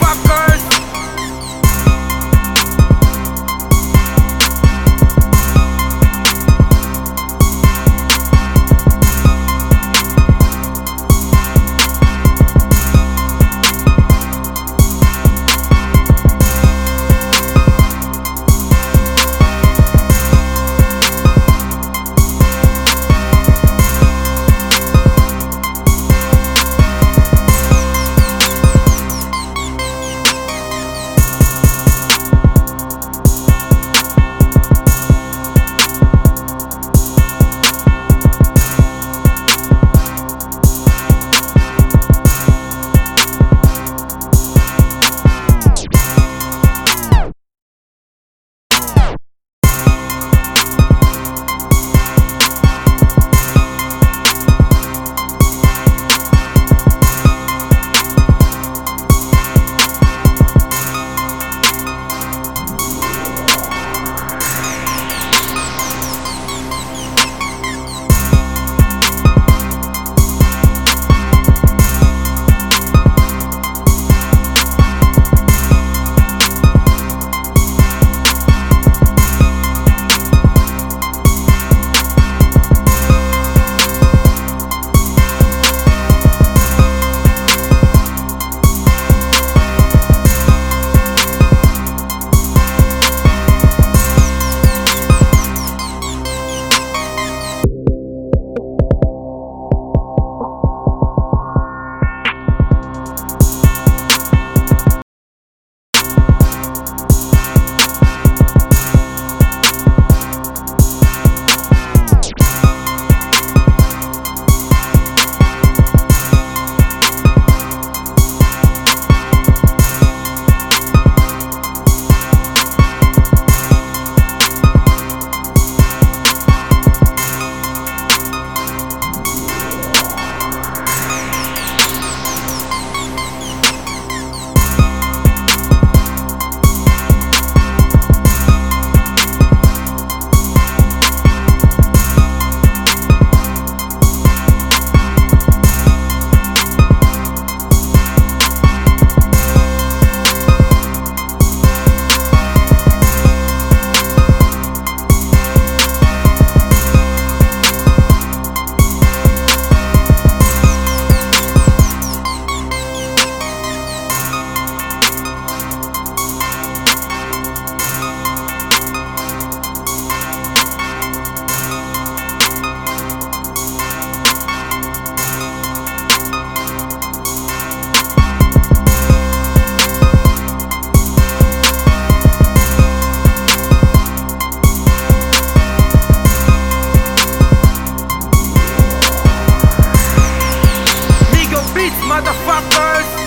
pop cars motherfuckers.